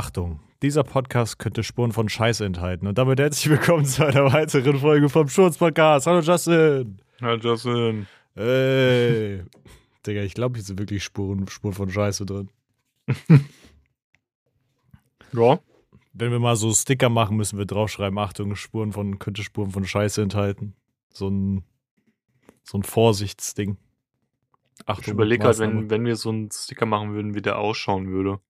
Achtung, dieser Podcast könnte Spuren von Scheiße enthalten. Und damit herzlich willkommen zu einer weiteren Folge vom Sturz-Podcast. Hallo Justin. Hallo Justin. Hey. Digga, ich glaube, hier sind wirklich Spuren, Spuren von Scheiße drin. ja. Wenn wir mal so Sticker machen, müssen wir draufschreiben, Achtung, Spuren von, könnte Spuren von Scheiße enthalten. So ein, so ein Vorsichtsding. Achtung, ich überlege halt, wenn, wenn wir so einen Sticker machen würden, wie der ausschauen würde.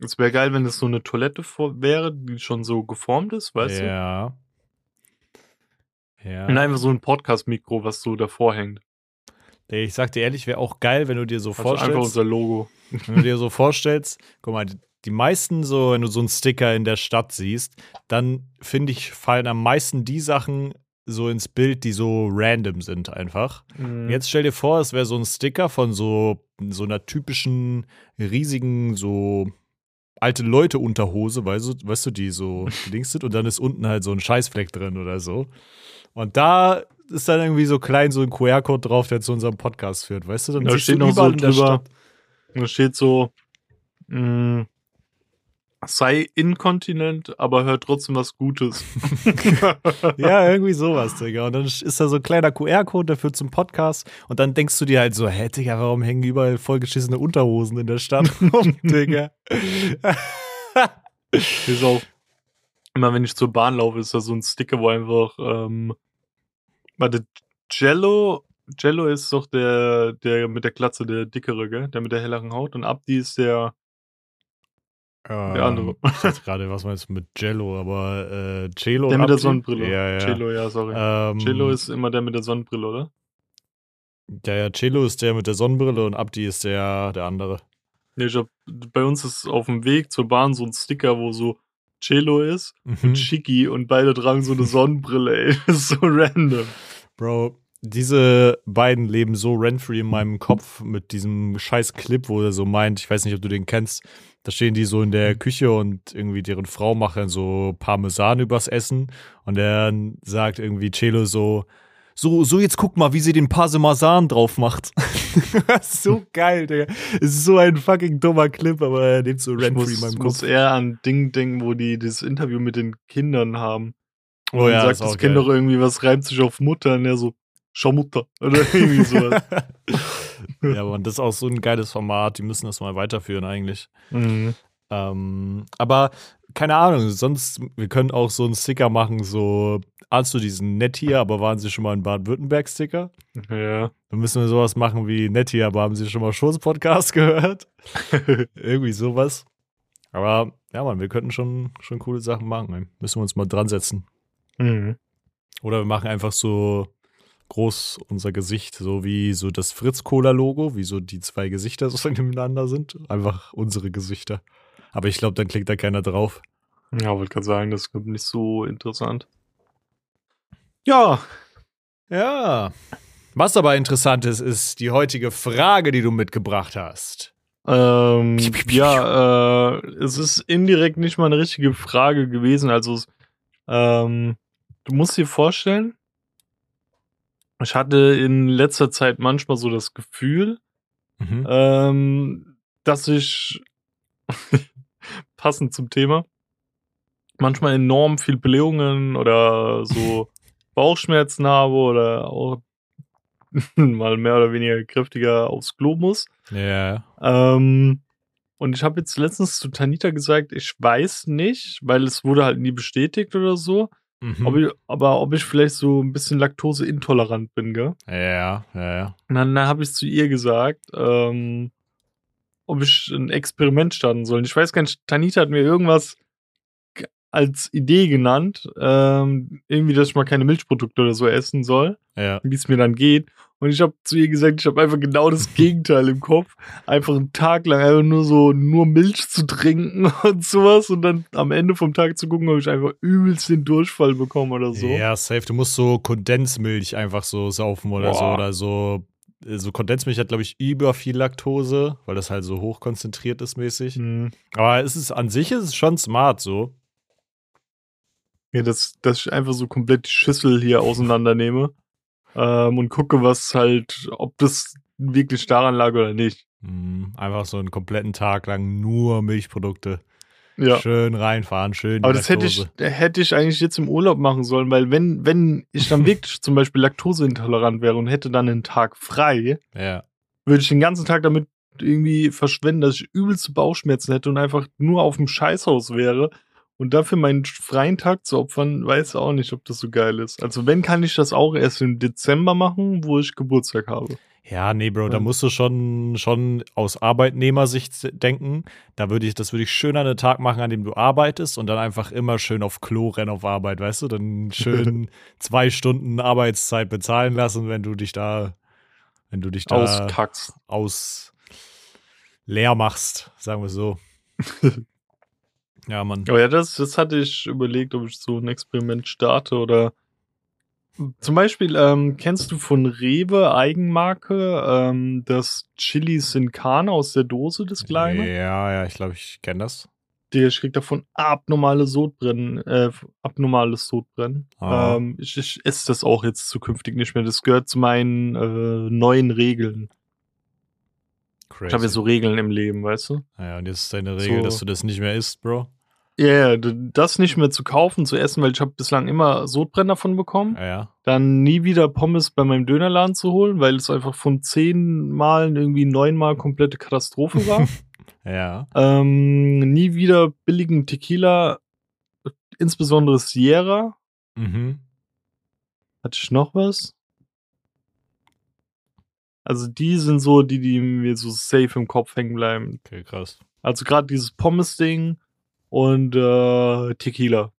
Es wäre geil, wenn es so eine Toilette wäre, die schon so geformt ist, weißt ja. du? Ja. Und einfach so ein Podcast-Mikro, was so davor hängt. Ich sag dir ehrlich, wäre auch geil, wenn du dir so also vorstellst. Einfach unser Logo. Wenn du dir so vorstellst, guck mal, die meisten so, wenn du so einen Sticker in der Stadt siehst, dann finde ich, fallen am meisten die Sachen so ins Bild, die so random sind einfach. Mhm. Jetzt stell dir vor, es wäre so ein Sticker von so, so einer typischen, riesigen, so alte Leute Unterhose, weißt du, weißt du, die so links sind und dann ist unten halt so ein Scheißfleck drin oder so. Und da ist dann irgendwie so klein so ein QR-Code drauf, der zu unserem Podcast führt, weißt du? Dann da steht noch so drüber, da steht so, mh, mm, sei inkontinent, aber hört trotzdem was Gutes. ja, irgendwie sowas, Digga. Und dann ist da so ein kleiner QR-Code dafür zum Podcast. Und dann denkst du dir halt so, hä, Digga, warum hängen überall vollgeschissene Unterhosen in der Stadt rum, Digga? ist auch, immer wenn ich zur Bahn laufe, ist da so ein Sticker, wo einfach, ähm, warte, Jello, Jello ist doch der, der mit der Glatze, der dickere, gell? Der mit der helleren Haut. Und Abdi ist der, ähm, der andere. Ich dachte gerade, was meinst du mit Jello, aber äh, Cello. Der mit der Sonnenbrille. Ja, ja. Cello, ja, sorry. Ähm, Cello ist immer der mit der Sonnenbrille, oder? Ja, ja, Cello ist der mit der Sonnenbrille und Abdi ist der, der andere. Ja, ich hab, bei uns ist auf dem Weg zur Bahn so ein Sticker, wo so Cello ist mhm. und Shiki und beide tragen so eine Sonnenbrille, ey. Das ist so random. Bro, diese beiden leben so rent-free in meinem Kopf mit diesem scheiß Clip, wo er so meint, ich weiß nicht, ob du den kennst, da stehen die so in der Küche und irgendwie deren Frau macht dann so Parmesan übers Essen und er sagt irgendwie Celo so, so, so jetzt guck mal, wie sie den Parmesan drauf macht. so geil, Digga. Es ist so ein fucking dummer Clip, aber er lebt so rent-free in meinem Kopf. Ich muss eher an Ding denken, wo die das Interview mit den Kindern haben. Oh ja, sagt das Kind doch irgendwie, was reimt sich auf Mutter und er so, Schau Mutter. Oder irgendwie sowas. ja, aber das ist auch so ein geiles Format. Die müssen das mal weiterführen eigentlich. Mhm. Ähm, aber keine Ahnung, sonst, wir können auch so einen Sticker machen, so, ahnst du diesen nett hier, aber waren sie schon mal ein Baden-Württemberg-Sticker? Ja. Dann müssen wir sowas machen wie nett hier, aber haben sie schon mal Schurz-Podcast gehört? Irgendwie sowas. Aber ja, man, wir könnten schon, schon coole Sachen machen. Müssen wir uns mal dran setzen. Mhm. Oder wir machen einfach so groß unser Gesicht, so wie so das Fritz-Cola-Logo, wie so die zwei Gesichter so nebeneinander sind. Einfach unsere Gesichter. Aber ich glaube, dann klickt da keiner drauf. Ja, wollte gerade sagen, das ist nicht so interessant. Ja. Ja. Was aber interessant ist, ist die heutige Frage, die du mitgebracht hast. Ähm, ja, äh, es ist indirekt nicht mal eine richtige Frage gewesen. Also, ähm, du musst dir vorstellen, ich hatte in letzter Zeit manchmal so das Gefühl, mhm. ähm, dass ich passend zum Thema manchmal enorm viel Blähungen oder so Bauchschmerzen habe oder auch mal mehr oder weniger kräftiger aufs Klo muss. Ja. Ähm, und ich habe jetzt letztens zu Tanita gesagt, ich weiß nicht, weil es wurde halt nie bestätigt oder so. Mhm. Ob ich, aber ob ich vielleicht so ein bisschen laktoseintolerant bin, gell? Ja, ja, ja. Und dann, dann habe ich zu ihr gesagt, ähm, ob ich ein Experiment starten soll. Ich weiß gar nicht, Tanita hat mir irgendwas als Idee genannt, ähm, irgendwie, dass ich mal keine Milchprodukte oder so essen soll, ja. wie es mir dann geht. Und ich habe zu ihr gesagt, ich habe einfach genau das Gegenteil im Kopf. Einfach einen Tag lang einfach nur so, nur Milch zu trinken und sowas und dann am Ende vom Tag zu gucken, ob ich einfach übelst den Durchfall bekomme oder so. Ja, safe. Du musst so Kondensmilch einfach so saufen oder Boah. so oder so. So Kondensmilch hat, glaube ich, über viel Laktose, weil das halt so hochkonzentriert ist mäßig. Mhm. Aber es ist an sich ist es schon smart so. Ja, dass, dass ich einfach so komplett die Schüssel hier auseinandernehme ähm, und gucke, was halt, ob das wirklich daran lag oder nicht. Mhm, einfach so einen kompletten Tag lang nur Milchprodukte. Ja. Schön reinfahren, schön. Aber das hätte ich, Laktose. hätte ich eigentlich jetzt im Urlaub machen sollen, weil wenn, wenn ich dann wirklich zum Beispiel laktoseintolerant wäre und hätte dann einen Tag frei, Ja. würde ich den ganzen Tag damit irgendwie verschwenden, dass ich übelste Bauchschmerzen hätte und einfach nur auf dem Scheißhaus wäre. Und dafür meinen freien Tag zu opfern, weiß auch nicht, ob das so geil ist. Also wenn, kann ich das auch erst im Dezember machen, wo ich Geburtstag habe. Ja, nee, Bro, da musst du schon, schon aus Arbeitnehmersicht denken. Da würde ich, das würde ich schön an einen Tag machen, an dem du arbeitest und dann einfach immer schön auf Klo rennen auf Arbeit, weißt du? Dann schön zwei Stunden Arbeitszeit bezahlen lassen, wenn du dich da, wenn du dich da Auskackst. aus leer machst, sagen wir so. ja, Mann. Aber ja, das, das hatte ich überlegt, ob ich so ein Experiment starte oder zum Beispiel, ähm, kennst du von Rewe Eigenmarke ähm, das Chili Sin Carne aus der Dose, das kleine? Ja, ja, ich glaube, ich kenne das. Der ich krieg davon abnormale Sodbrennen, äh, abnormales Sodbrennen. Ah. Ähm, ich, ich esse das auch jetzt zukünftig nicht mehr. Das gehört zu meinen äh, neuen Regeln. Crazy. Ich habe ja so Regeln im Leben, weißt du? ja, und jetzt ist deine Regel, So. dass du das nicht mehr isst, Bro. Ja, yeah, das nicht mehr zu kaufen, zu essen, weil ich habe bislang immer Sodbrennen davon bekommen. Ja, ja. Dann nie wieder Pommes bei meinem Dönerladen zu holen, weil es einfach von zehn Malen irgendwie neunmal komplette Katastrophe war. Ja. ähm, nie wieder billigen Tequila, insbesondere Sierra. Mhm. Hatte ich noch was? Also die sind so die, die mir so safe im Kopf hängen bleiben. Okay, krass. Also gerade dieses Pommes-Ding und äh, Tequila.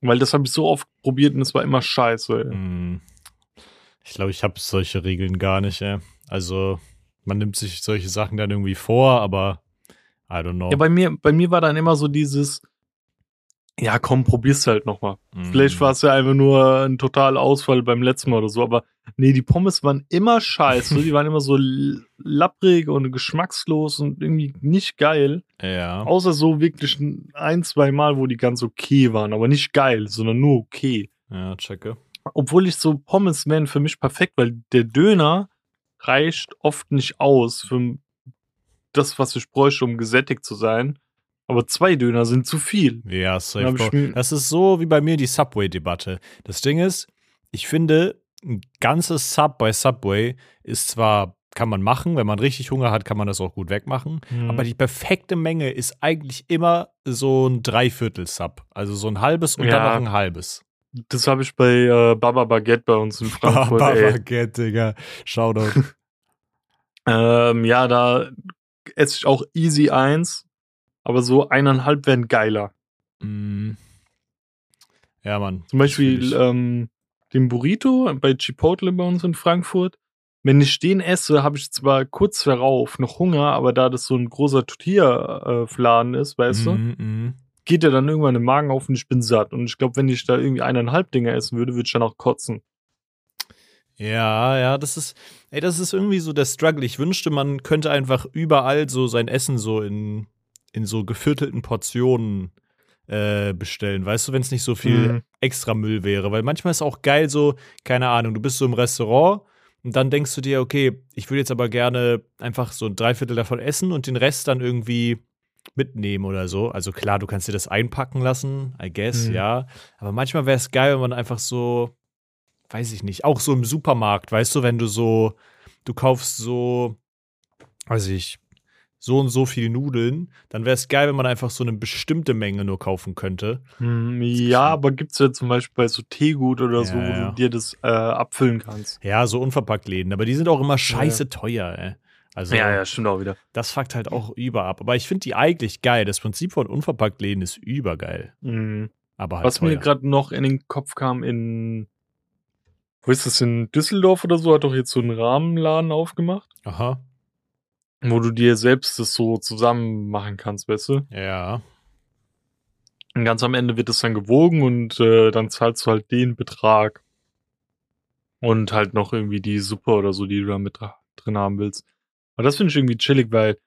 Weil das habe ich so oft probiert und es war immer scheiße. Ey. Hm. Ich glaube, ich habe solche Regeln gar nicht, ey. Also, man nimmt sich solche Sachen dann irgendwie vor, aber I don't know. Ja, bei mir, bei mir war dann immer so dieses, ja komm, probier's halt nochmal. Hm. Vielleicht war es ja einfach nur ein totaler Ausfall beim letzten Mal oder so, aber nee, die Pommes waren immer scheiße, die waren immer so lapprig und geschmackslos und irgendwie nicht geil. Ja. Außer so wirklich ein, zwei Mal, wo die ganz okay waren, aber nicht geil, sondern nur okay. Ja, checke. Obwohl ich so Pommes wären für mich perfekt, weil der Döner reicht oft nicht aus für das, was ich bräuchte, um gesättigt zu sein. Aber zwei Döner sind zu viel. Ja, Dann safe. Das ist so wie bei mir die Subway-Debatte. Das Ding ist, ich finde, ein ganzes Sub bei Subway ist zwar, kann man machen, wenn man richtig Hunger hat, kann man das auch gut wegmachen. Mhm. Aber die perfekte Menge ist eigentlich immer so ein Dreiviertel-Sub. Also so ein halbes und dann Ja. noch ein halbes. Das habe ich bei äh, Baba Baguette bei uns in Frankfurt. Baba ey. Baguette, Digga. Shoutout. Ähm, ja, da esse ich auch easy eins, aber so eineinhalb wären geiler. Mm. Ja, Mann. Zum Beispiel ähm, den Burrito bei Chipotle bei uns in Frankfurt. Wenn ich den esse, habe ich zwar kurz darauf noch Hunger, aber da das so ein großer Tortilla-Fladen ist, weißt du, Mhm, mhm. geht der dann irgendwann im Magen auf und ich bin satt. Und ich glaube, wenn ich da irgendwie eineinhalb Dinger essen würde, würde ich dann auch kotzen. Ja, ja, das ist, ey, das ist irgendwie so der Struggle. Ich wünschte, man könnte einfach überall so sein Essen so in, in so geviertelten Portionen äh, bestellen. Weißt du, wenn es nicht so viel Mhm. extra Müll wäre. Weil manchmal ist auch geil so, keine Ahnung, du bist so im Restaurant und dann denkst du dir, okay, ich würde jetzt aber gerne einfach so ein Dreiviertel davon essen und den Rest dann irgendwie mitnehmen oder so. Also klar, du kannst dir das einpacken lassen, I guess, Mhm. ja. Aber manchmal wäre es geil, wenn man einfach so, weiß ich nicht, auch so im Supermarkt, weißt du, wenn du so, du kaufst so, weiß ich, so und so viel Nudeln, dann wäre es geil, wenn man einfach so eine bestimmte Menge nur kaufen könnte. Hm, ja, aber gibt's ja zum Beispiel bei so Teegut oder so, Ja, wo ja. du dir das äh, abfüllen kannst. Ja, so unverpackt Läden, aber die sind auch immer scheiße teuer, ey. Also, stimmt auch wieder. das fuckt halt auch über ab. Aber ich finde die eigentlich geil. Das Prinzip von unverpackt Läden ist übergeil. Mhm. Aber halt Was mir teuer. gerade noch in den Kopf kam, in, wo ist das, in Düsseldorf oder so, hat doch jetzt so einen Rahmenladen aufgemacht, Aha, wo du dir selbst das so zusammen machen kannst, weißt du? ja. Und ganz am Ende wird das dann gewogen und äh, dann zahlst du halt den Betrag. Und halt noch irgendwie die Suppe oder so, die du da mit drin haben willst. Aber das finde ich irgendwie chillig, weil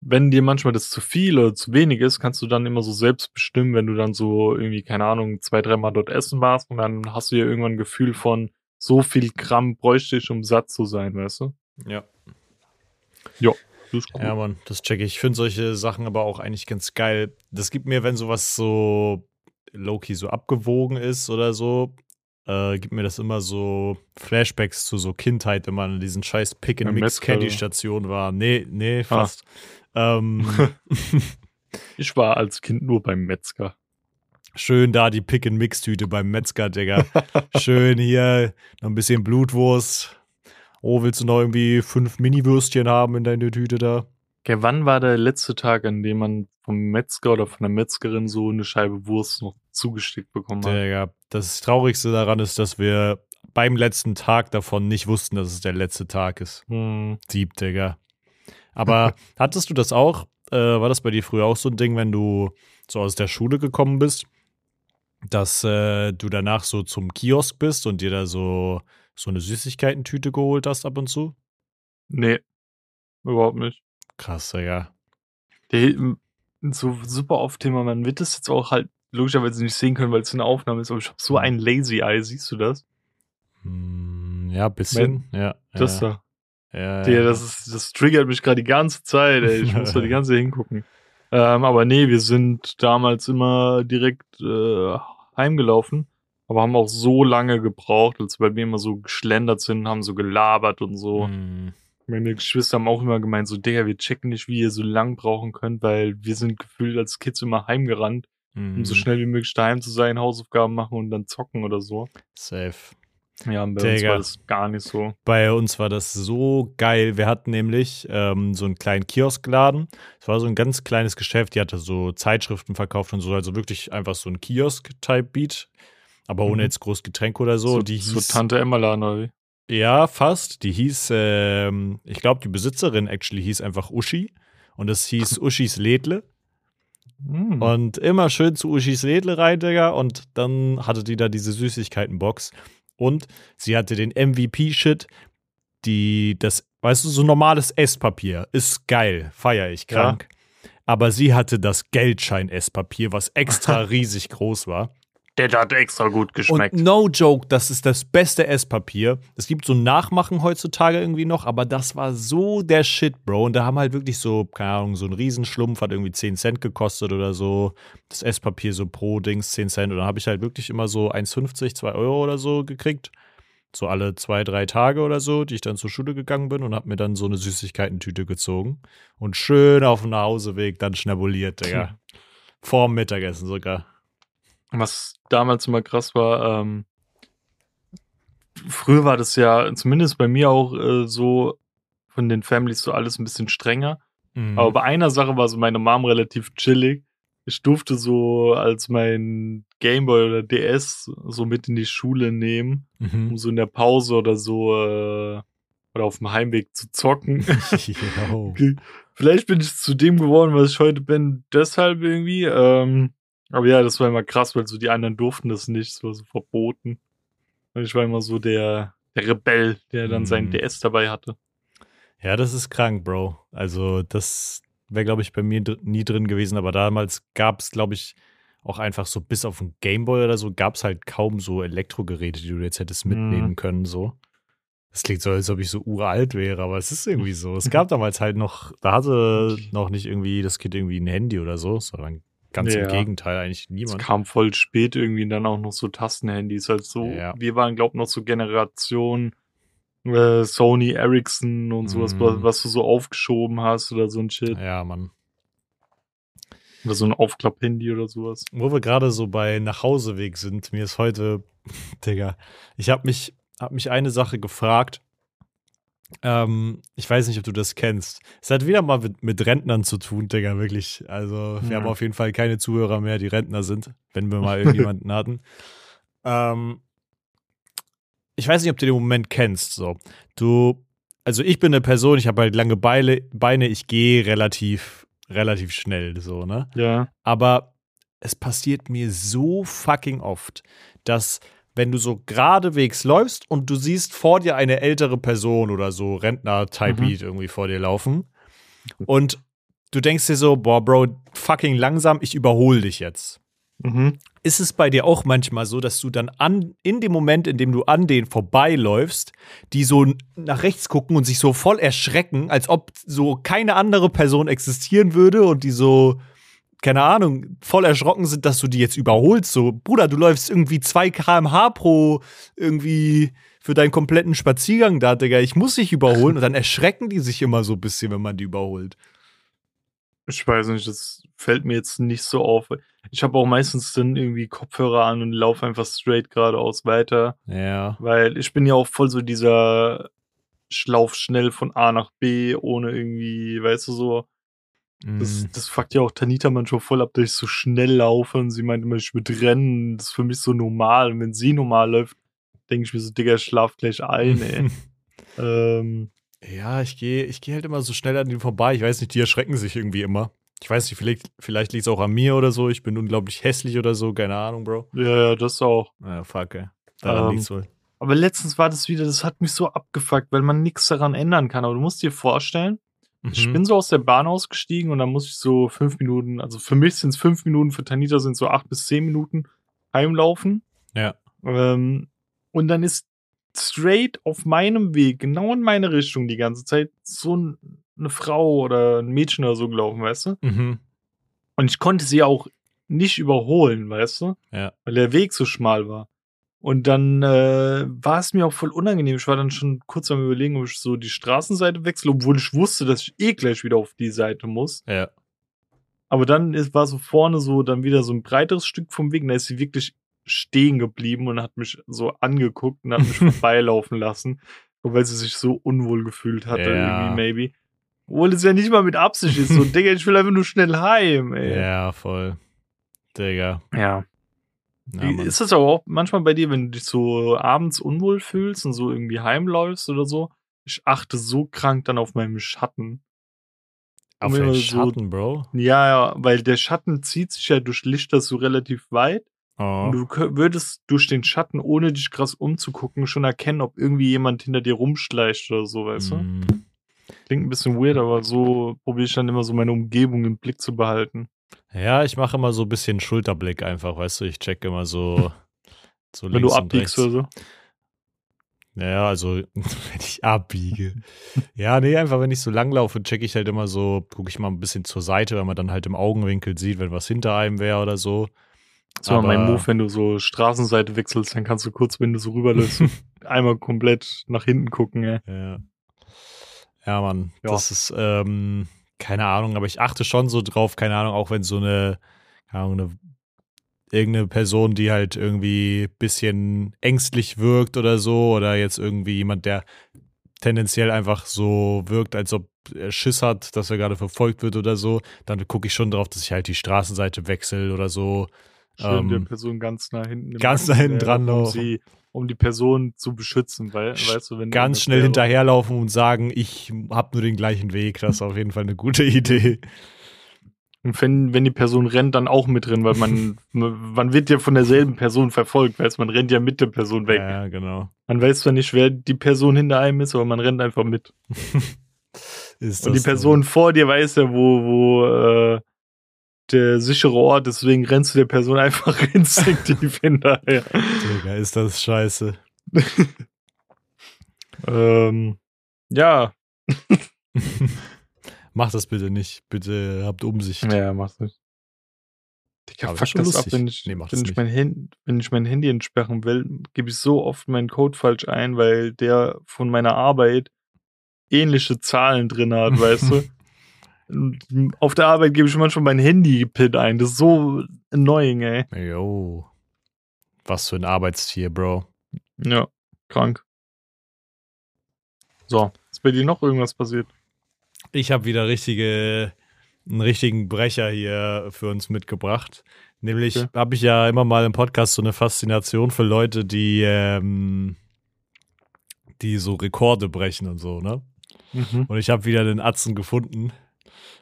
wenn dir manchmal das zu viel oder zu wenig ist, kannst du dann immer so selbst bestimmen, wenn du dann so irgendwie, keine Ahnung, zwei, dreimal dort essen warst und dann hast du ja irgendwann ein Gefühl von, so viel Gramm bräuchte ich, um satt zu sein, weißt du? Ja. Jo. Das ist cool. Ja, Mann, das check ich. Ich finde solche Sachen aber auch eigentlich ganz geil. Das gibt mir, wenn sowas so Loki so abgewogen ist oder so, äh, gibt mir das immer so Flashbacks zu so Kindheit, wenn man in diesen scheiß Pick and Beim Mix Metzger, Candy oder? Station war. Nee, nee, Ah. fast. Ähm, Ich war als Kind nur beim Metzger. schön da die Pick and Mix Tüte beim Metzger, Digga. schön hier noch ein bisschen Blutwurst. Oh, willst du noch irgendwie fünf Mini-Würstchen haben in deiner Tüte da? Okay, wann war der letzte Tag, an dem man vom Metzger oder von der Metzgerin so eine Scheibe Wurst noch zugestickt bekommen hat? Digga, das Traurigste daran ist, dass wir beim letzten Tag davon nicht wussten, dass es der letzte Tag ist. Hm, Sieb, Digga. Aber hattest du das auch? Äh, war das bei dir früher auch so ein Ding, wenn du so aus der Schule gekommen bist, dass äh, du danach so zum Kiosk bist und dir da so, so eine Süßigkeitentüte geholt hast ab und zu? nee, überhaupt nicht. Krass, Digga. Der, so super oft Thema, man wird das jetzt auch halt logischerweise nicht sehen können, weil es eine Aufnahme ist, aber ich habe so ein Lazy Eye, siehst du das? Hm, ja, bisschen. ja. Das ja, da. ja, Der, ja. das, ist, das triggert mich gerade die ganze Zeit, ey. Ich muss da die ganze Zeit hingucken. Ähm, aber nee, wir sind damals immer direkt äh, heimgelaufen, aber haben auch so lange gebraucht, als wir bei mir immer so geschlendert sind, haben so gelabert und so. Hm, Meine Geschwister haben auch immer gemeint, so, Digga, wir checken nicht, wie ihr so lang brauchen könnt, weil wir sind gefühlt als Kids immer heimgerannt, um so hm, schnell wie möglich daheim zu sein, Hausaufgaben machen und dann zocken oder so. Safe. Ja, und bei uns Digga. war das gar nicht so. Bei uns war das so geil. Wir hatten nämlich ähm, so einen kleinen Kioskladen. Es war so ein ganz kleines Geschäft. Die hatte so Zeitschriften verkauft und so. Also wirklich einfach so ein Kiosk-Type-Beat. Aber ohne Mhm. jetzt groß Getränke oder so. so, die so hieß, Tante Emma wie? ja, fast. Die hieß, ähm, ich glaube, die Besitzerin actually hieß einfach Uschi. Und es hieß Uschis Lädle. Hm. Und immer schön zu Uschis Lädle rein, Digga. Und dann hatte die da diese Süßigkeitenbox. Und sie hatte den MVP-Shit, die, das, weißt du, so normales Esspapier. Ist geil, feier ich krank. Aber sie hatte das Geldschein-Esspapier, was extra riesig groß war. Der hat extra gut geschmeckt. Und no joke, das ist das beste Esspapier. Es gibt so Nachmachen heutzutage irgendwie noch, aber das war so der Shit, Bro. Und da haben halt wirklich so, keine Ahnung, so ein Riesenschlumpf hat irgendwie 10 Cent gekostet oder so. Das Esspapier so pro Dings 10 Cent. Und dann habe ich halt wirklich immer so 1,50, 2 Euro oder so gekriegt. So alle zwei, drei Tage oder so, die ich dann zur Schule gegangen bin und habe mir dann so eine Süßigkeitentüte gezogen. Und schön auf dem Nachhauseweg dann schnabuliert, Digga. Vorm Mittagessen sogar. Was damals immer krass war, ähm, früher war das ja, zumindest bei mir auch äh, so, von den Families so alles ein bisschen strenger. Mhm. Aber bei einer Sache war so meine Mom relativ chillig. Ich durfte so als mein Gameboy oder DS so mit in die Schule nehmen, Mhm. um so in der Pause oder so äh, oder auf dem Heimweg zu zocken. Vielleicht bin ich zu dem geworden, was ich heute bin, deshalb irgendwie. Ähm, aber ja, das war immer krass, weil so die anderen durften das nicht, es war so verboten. Und ich war immer so der, der Rebell, der dann seinen Mhm. DS dabei hatte. Ja, das ist krank, Bro. Also, das wäre, glaube ich, bei mir dr nie drin gewesen. Aber damals gab es, glaube ich, auch einfach so bis auf den Gameboy oder so, gab es halt kaum so Elektrogeräte, die du jetzt hättest mitnehmen Mhm. können. So. Das klingt so, als ob ich so uralt wäre, aber es ist irgendwie so. Es gab damals halt noch, da hatte noch nicht irgendwie das Kind irgendwie ein Handy oder so, sondern ganz Ja. im Gegenteil, eigentlich Es niemand. kam voll spät irgendwie dann auch noch so Tastenhandys. Halt so, Ja. wir waren, glaub noch so Generation äh, Sony Ericsson und sowas, Mhm. was, was du so aufgeschoben hast oder so ein Shit. Ja, Mann. Oder so ein Aufklapp-Handy oder sowas. Wo wir gerade so bei Nachhauseweg sind, mir ist heute, Digga, ich habe mich, hab mich eine Sache gefragt. Ähm, ich weiß nicht, ob du das kennst. Es hat wieder mal mit, mit Rentnern zu tun, Digga, wirklich. Also, wir Ja. haben auf jeden Fall keine Zuhörer mehr, die Rentner sind, wenn wir mal irgendjemanden hatten. Ähm, ich weiß nicht, ob du den Moment kennst. So, du, also ich bin eine Person, ich habe halt lange Beine, Beine ich gehe relativ, relativ schnell, so, ne? Ja. aber es passiert mir so fucking oft, dass wenn du so geradewegs läufst und du siehst vor dir eine ältere Person oder so Rentner-Type-Beat irgendwie vor dir laufen und du denkst dir so, boah, Bro, fucking langsam, ich überhole dich jetzt. Mhm. Ist es bei dir auch manchmal so, dass du dann an, in dem Moment, in dem du an denen vorbeiläufst, die so nach rechts gucken und sich so voll erschrecken, als ob so keine andere Person existieren würde und die so, keine Ahnung, voll erschrocken sind, dass du die jetzt überholst. So, Bruder, du läufst irgendwie 2 km/h pro irgendwie für deinen kompletten Spaziergang da, Digga. Ich muss dich überholen und dann erschrecken die sich immer so ein bisschen, wenn man die überholt. Ich weiß nicht, das fällt mir jetzt nicht so auf. Ich habe auch meistens dann irgendwie Kopfhörer an und laufe einfach straight geradeaus weiter. Ja. Weil ich bin ja auch voll so dieser Schlauf schnell von A nach B, ohne irgendwie, weißt du, so. Das, Mm. das fuckt ja auch Tanita manchmal voll ab, dass ich so schnell laufe und sie meint immer, ich würde rennen. Das ist für mich so normal. Und wenn sie normal läuft, denke ich mir so, Digga, ich schlaf gleich ein, ey. ähm, Ja, ich gehe ich geh halt immer so schnell an denen vorbei. Ich weiß nicht, die erschrecken sich irgendwie immer. Ich weiß nicht, vielleicht, vielleicht liegt es auch an mir oder so. Ich bin unglaublich hässlich oder so. Keine Ahnung, Bro. ja, ja, das auch. Naja, fuck, ey. Daran Ähm, liegt's wohl. Aber letztens war das wieder, das hat mich so abgefuckt, weil man nichts daran ändern kann. Aber du musst dir vorstellen, ich Mhm. bin so aus der Bahn ausgestiegen und dann muss ich so fünf Minuten, also für mich sind es fünf Minuten, für Tanita sind so acht bis zehn Minuten heimlaufen. Ja. Ähm, und dann ist straight auf meinem Weg, genau in meine Richtung die ganze Zeit, so ein, eine Frau oder ein Mädchen oder so gelaufen, weißt du? Mhm. Und ich konnte sie auch nicht überholen, weißt du? Ja. Weil der Weg so schmal war. Und dann äh, war es mir auch voll unangenehm. Ich war dann schon kurz am überlegen, ob ich so die Straßenseite wechsle, obwohl ich wusste, dass ich eh gleich wieder auf die Seite muss. Ja. Aber dann ist, war so vorne so dann wieder so ein breiteres Stück vom Weg. Da ist sie wirklich stehen geblieben und hat mich so angeguckt und hat mich vorbeilaufen lassen. Weil sie sich so unwohl gefühlt hatte, Ja. irgendwie, maybe. Obwohl es ja nicht mal mit Absicht ist. So, Digga, ich will einfach nur schnell heim, ey. Ja, voll. Digga. Ja. Ja, Wie- ist das aber auch manchmal bei dir, wenn du dich so abends unwohl fühlst und so irgendwie heimläufst oder so? Ich achte so krank dann auf meinen Schatten. Auf den immer so- Schatten, Bro. Ja, ja, weil der Schatten zieht sich ja durch Lichter so relativ weit. Oh. Und du würdest durch den Schatten, ohne dich krass umzugucken, schon erkennen, ob irgendwie jemand hinter dir rumschleicht oder so, weißt du? Mm. Klingt ein bisschen weird, aber so probiere ich dann immer so meine Umgebung im Blick zu behalten. Ja, ich mache immer so ein bisschen Schulterblick einfach, weißt du, ich check immer so, so Wenn du abbiegst oder so. Ja, also wenn ich abbiege. ja, nee, einfach wenn ich so langlaufe, check ich halt immer so, gucke ich mal ein bisschen zur Seite, weil man dann halt im Augenwinkel sieht, wenn was hinter einem wäre oder so. Das war mein Move, wenn du so Straßenseite wechselst, dann kannst du kurz, wenn du so rüberläufst, einmal komplett nach hinten gucken, ey. Ja. Ja, Mann, Ja. das ist, ähm, keine Ahnung, aber ich achte schon so drauf, keine Ahnung, auch wenn so eine, keine Ahnung, eine, irgendeine Person, die halt irgendwie ein bisschen ängstlich wirkt oder so, oder jetzt irgendwie jemand, der tendenziell einfach so wirkt, als ob er Schiss hat, dass er gerade verfolgt wird oder so, dann gucke ich schon drauf, dass ich halt die Straßenseite wechsle oder so. Schön der Ähm, Person ganz nah hinten. ganz nah hinten dran um laufen. sie, um die Person zu beschützen, weil, weißt du, wenn Ganz schnell wäre. hinterherlaufen und sagen, ich habe nur den gleichen Weg. Das ist auf jeden Fall eine gute Idee. Und wenn, wenn die Person rennt, dann auch mit drin, weil man, man wird ja von derselben Person verfolgt, weißt du, man rennt ja mit der Person weg. Ja, genau. Man weiß zwar nicht, wer die Person hinter einem ist, aber man rennt einfach mit. Ist Und die Person vor dir weiß ja, wo, wo äh, der sichere Ort, deswegen rennst du der Person einfach instinktiv hinterher. Digga, ist das scheiße. Ähm, ja. Mach das bitte nicht. Bitte habt Umsicht. Ja, mach's nicht. Digga, Aber fuck das ab, wenn ich, Nee, wenn, ich mein wenn ich mein Handy entsperren will, gebe ich so oft meinen Code falsch ein, weil der von meiner Arbeit ähnliche Zahlen drin hat, weißt du? Auf der Arbeit gebe ich manchmal mein Handy-Pin ein. Das ist so annoying, ey. Jo. Was für ein Arbeitstier, Bro. Ja, krank. So, ist bei dir noch irgendwas passiert? Ich habe wieder richtige, einen richtigen Brecher hier für uns mitgebracht. Nämlich Okay. habe ich ja immer mal im Podcast so eine Faszination für Leute, die, ähm, die so Rekorde brechen und so, ne? Mhm. Und ich habe wieder den Atzen gefunden.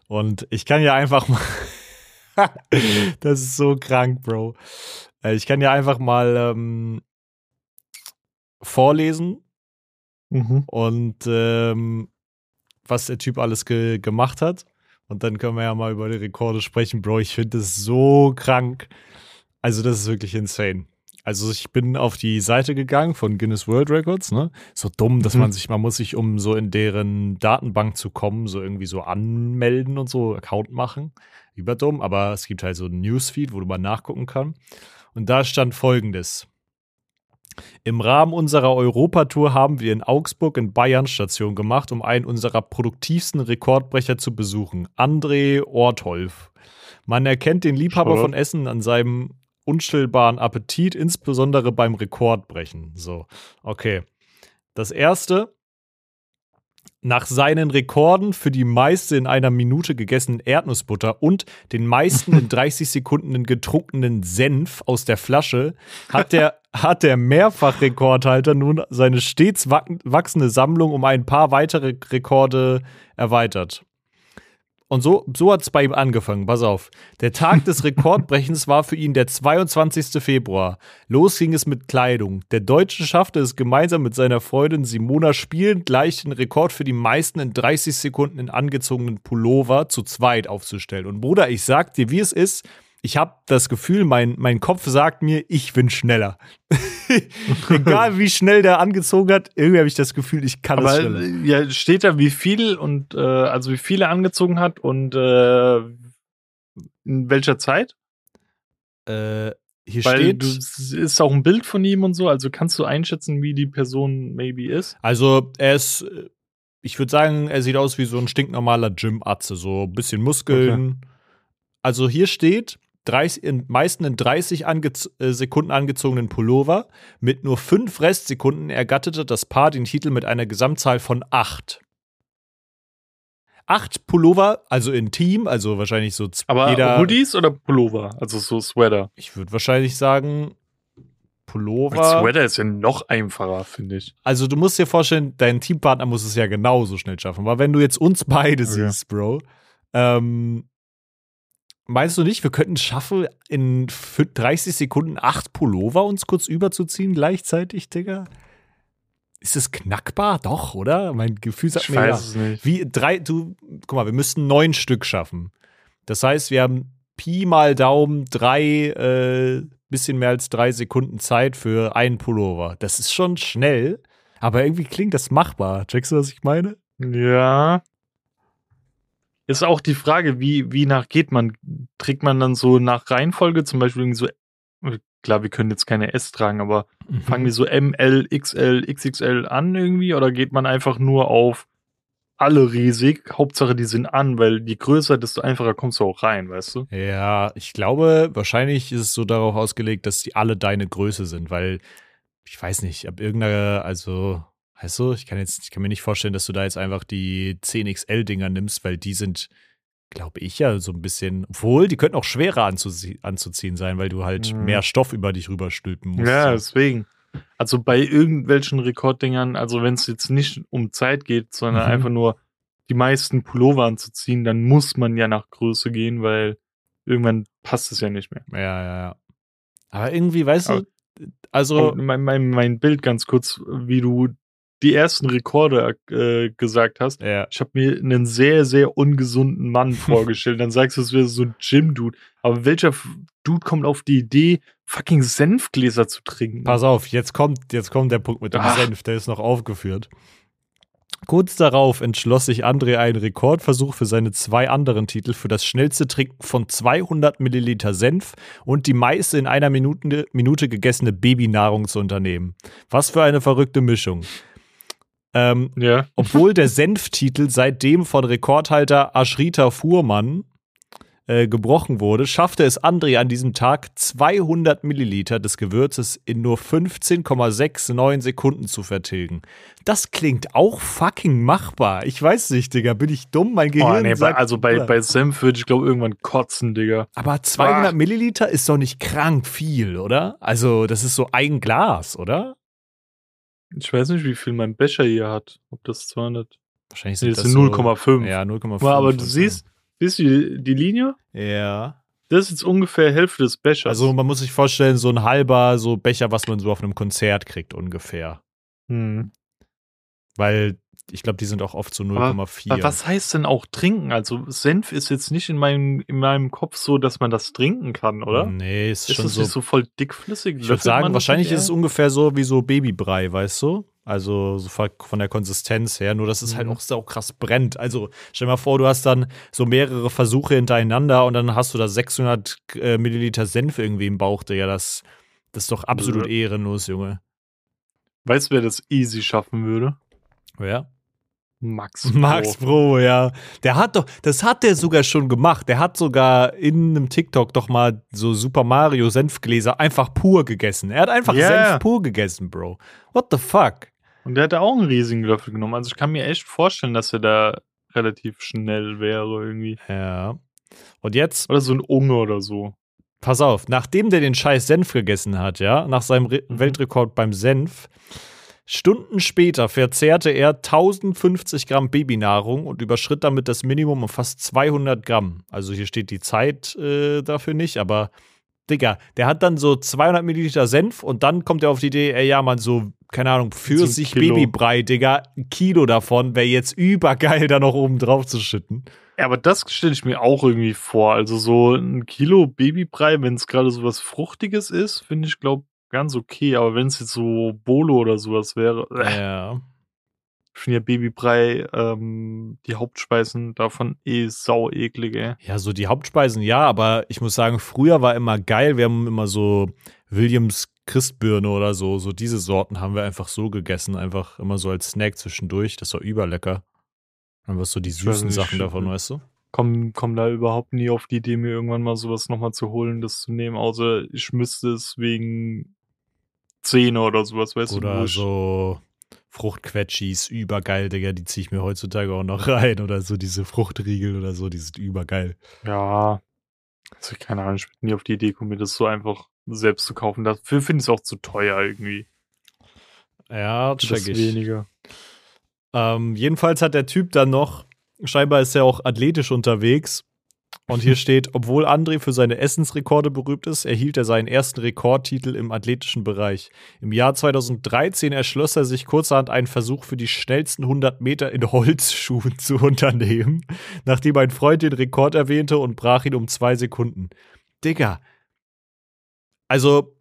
Und ich kann ja einfach mal. das ist so krank, Bro. Äh, Ich kann ja einfach mal ähm, vorlesen Mhm. und ähm, was der Typ alles ge gemacht hat. Und dann können wir ja mal über die Rekorde sprechen, Bro. Ich finde das so krank. Also, das ist wirklich insane. Also ich bin auf die Seite gegangen von Guinness World Records, ne? So dumm, dass Mhm. man sich, man muss sich, um so in deren Datenbank zu kommen, so irgendwie so anmelden und so, Account machen. Überdumm, aber es gibt halt so ein Newsfeed, wo du mal nachgucken kann. Und da stand folgendes. Im Rahmen unserer Europatour haben wir in Augsburg in Bayern Station gemacht, um einen unserer produktivsten Rekordbrecher zu besuchen, André Ortolf. Man erkennt den Liebhaber Schau. von Essen an seinem unstillbaren Appetit, insbesondere beim Rekordbrechen. So, okay. Das erste. Nach seinen Rekorden für die meiste in einer Minute gegessenen Erdnussbutter und den meisten in 30 Sekunden getrunkenen Senf aus der Flasche hat der, hat der Mehrfachrekordhalter nun seine stets wach- wachsende Sammlung um ein paar weitere Rekorde erweitert. Und so, so hat es bei ihm angefangen. Pass auf. Der Tag des Rekordbrechens war für ihn der 22. Februar. Los ging es mit Kleidung. Der Deutsche schaffte es gemeinsam mit seiner Freundin Simona spielend leicht den Rekord für die meisten in 30 Sekunden in angezogenen Pullover zu zweit aufzustellen. Und Bruder, ich sag dir, wie es ist. Ich habe das Gefühl, mein, mein Kopf sagt mir, ich bin schneller. Egal wie schnell der angezogen hat, irgendwie habe ich das Gefühl, ich kann es Aber schneller. äh, ja, steht da, wie viel und äh, also wie viel er angezogen hat und äh, in welcher Zeit? Äh, hier Weil steht. du, es ist auch ein Bild von ihm und so, also kannst du einschätzen, wie die Person maybe ist? Also, er ist, ich würde sagen, er sieht aus wie so ein stinknormaler Gym-Atze, so ein bisschen Muskeln. Also, hier steht, 30, in, meisten in 30 angez äh, Sekunden angezogenen Pullover. Mit nur 5 Restsekunden ergattete das Paar den Titel mit einer Gesamtzahl von 8. Acht Pullover, also in Team, also wahrscheinlich so Aber jeder. Hoodies oder Pullover? Also so Sweater. Ich würde wahrscheinlich sagen, Pullover. Weil Sweater ist ja noch einfacher, finde ich. Also du musst dir vorstellen, dein Teampartner muss es ja genauso schnell schaffen. Aber wenn du jetzt uns beide Okay. siehst, Bro, ähm, meinst du nicht, wir könnten es schaffen, in für 30 Sekunden acht Pullover uns kurz überzuziehen gleichzeitig, Digga? Ist es knackbar? Doch, oder? Mein Gefühl sagt Ich mir weiß ja. es nicht. Wie drei, du, guck mal, wir müssten neun Stück schaffen. Das heißt, wir haben Pi mal Daumen drei, äh, bisschen mehr als drei Sekunden Zeit für einen Pullover. Das ist schon schnell, aber irgendwie klingt das machbar. Checkst du, was ich meine? Ja. Ist auch die Frage, wie, wie nach geht man? Trägt man dann so nach Reihenfolge, zum Beispiel irgendwie so, klar, wir können jetzt keine S tragen, aber fangen wir so M, L, XL, XXL an irgendwie oder geht man einfach nur auf alle riesig? Hauptsache, die sind an, weil je größer, desto einfacher kommst du auch rein, weißt du? Ja, ich glaube, wahrscheinlich ist es so darauf ausgelegt, dass die alle deine Größe sind, weil ich weiß nicht, ab irgendeiner, also, weißt du, ich kann jetzt, ich kann mir nicht vorstellen, dass du da jetzt einfach die 10XL-Dinger nimmst, weil die sind, glaube ich, ja so ein bisschen, obwohl, die könnten auch schwerer anzuzie anzuziehen sein, weil du halt Mhm. mehr Stoff über dich rüberstülpen musst. Ja, deswegen. Also bei irgendwelchen Rekorddingern, also wenn es jetzt nicht um Zeit geht, sondern Mhm. einfach nur die meisten Pullover anzuziehen, dann muss man ja nach Größe gehen, weil irgendwann passt es ja nicht mehr. ja, ja, ja. Aber irgendwie, weißt Aber- du, also, mein, mein, mein Bild ganz kurz, wie du die ersten Rekorde äh, gesagt hast. ja. Ich habe mir einen sehr, sehr ungesunden Mann vorgestellt. Dann sagst du, es wäre so ein Gym-Dude. Aber welcher Dude kommt auf die Idee, fucking Senfgläser zu trinken? Pass auf, jetzt kommt, jetzt kommt der Punkt mit dem Ach. Senf, der ist noch aufgeführt. Kurz darauf entschloss sich André einen Rekordversuch für seine zwei anderen Titel für das schnellste Trinken von 200 Milliliter Senf und die meiste in einer Minute, Minute gegessene Babynahrung zu unternehmen. Was für eine verrückte Mischung. Ähm, Ja. obwohl der Senftitel seitdem von Rekordhalter Ashrita Fuhrmann äh, gebrochen wurde, schaffte es André an diesem Tag 200 Milliliter des Gewürzes in nur 15,69 Sekunden zu vertilgen. Das klingt auch fucking machbar. Ich weiß nicht, Digga, bin ich dumm? Mein Gehirn Oh, nee, sagt, also bei, bei Senf würde ich glaube irgendwann kotzen, Digga. Aber 200 Ah. Milliliter ist doch nicht krank viel, oder? Also, das ist so ein Glas, oder? Ich weiß nicht, wie viel mein Becher hier hat. Ob das 200. Wahrscheinlich Nee, sind das das so- 0,5. Ja, 0,5. aber, du siehst, siehst du die, die Linie? Ja. Das ist jetzt ungefähr Hälfte des Bechers. Also man muss sich vorstellen, so ein halber so Becher, was man so auf einem Konzert kriegt ungefähr. hm. Weil ich glaube, die sind auch oft so 0,4. Was heißt denn auch trinken? Also Senf ist jetzt nicht in meinem, in meinem Kopf so, dass man das trinken kann, oder? Nee, ist, ist schon das so. nicht so voll dickflüssig? Ich würde sagen, wahrscheinlich ist es ungefähr so wie so Babybrei, weißt du? Also so von der Konsistenz her, nur dass es halt Mhm. auch so krass brennt. Also stell dir mal vor, du hast dann so mehrere Versuche hintereinander und dann hast du da 600 äh, Milliliter Senf irgendwie im Bauch, Digga. Das, das ist doch absolut Ja. ehrenlos, Junge. Weißt du, wer das easy schaffen würde? Ja. Max. Max Pro. Pro, ja. Der hat doch, das hat der sogar schon gemacht. Der hat sogar in einem TikTok doch mal so Super Mario Senfgläser einfach pur gegessen. Er hat einfach Ja. Senf pur gegessen, Bro. What the fuck? Und der hat da auch einen riesigen Löffel genommen. Also ich kann mir echt vorstellen, dass er da relativ schnell wäre irgendwie. Ja. Und jetzt, Oder so ein Unge oder so. pass auf, nachdem der den scheiß Senf gegessen hat, ja, nach seinem Re Mhm. Weltrekord beim Senf, Stunden später verzehrte er 1050 Gramm Babynahrung und überschritt damit das Minimum um fast 200 Gramm. Also hier steht die Zeit äh, dafür nicht, aber Digga, der hat dann so 200 Milliliter Senf und dann kommt er auf die Idee, ey, ja, man, so, keine Ahnung, Pfirsich Kilo. Babybrei, Digga, ein Kilo davon wäre jetzt übergeil, da noch oben drauf zu schütten. Ja, aber das stelle ich mir auch irgendwie vor. Also so ein Kilo Babybrei, wenn es gerade so was Fruchtiges ist, finde ich, glaube ganz okay. Aber wenn es jetzt so Bolo oder sowas wäre, äh, Ja. ich finde ja Babybrei, ähm, die Hauptspeisen davon eh sau eklig, ey. Ja, so die Hauptspeisen ja, aber ich muss sagen, früher war immer geil. Wir haben immer so Williams Christbirne oder so, so diese Sorten haben wir einfach so gegessen, einfach immer so als Snack zwischendurch. Das war überlecker. Dann was so die süßen nicht, Sachen davon, weißt du? Komm, komm da überhaupt nie auf die Idee, mir irgendwann mal sowas nochmal zu holen, das zu nehmen, außer ich müsste es wegen Zähne oder sowas, weißt du, wo Oder so Fruchtquetschis, übergeil, Digga, die ziehe ich mir heutzutage auch noch rein. Oder so diese Fruchtriegel oder so, die sind übergeil. Ja. Also, keine Ahnung, ich bin nie auf die Idee gekommen, mir das so einfach selbst zu kaufen. Dafür finde ich es auch zu teuer irgendwie. Ja, check ich. weniger. Ähm, jedenfalls hat der Typ dann noch, scheinbar ist er auch athletisch unterwegs. Und hier steht, obwohl André für seine Essensrekorde berühmt ist, erhielt er seinen ersten Rekordtitel im athletischen Bereich. Im Jahr 2013 erschloss er sich kurzerhand einen Versuch für die schnellsten 100 Meter in Holzschuhen zu unternehmen, nachdem ein Freund den Rekord erwähnte und brach ihn um zwei Sekunden. Digga. Also,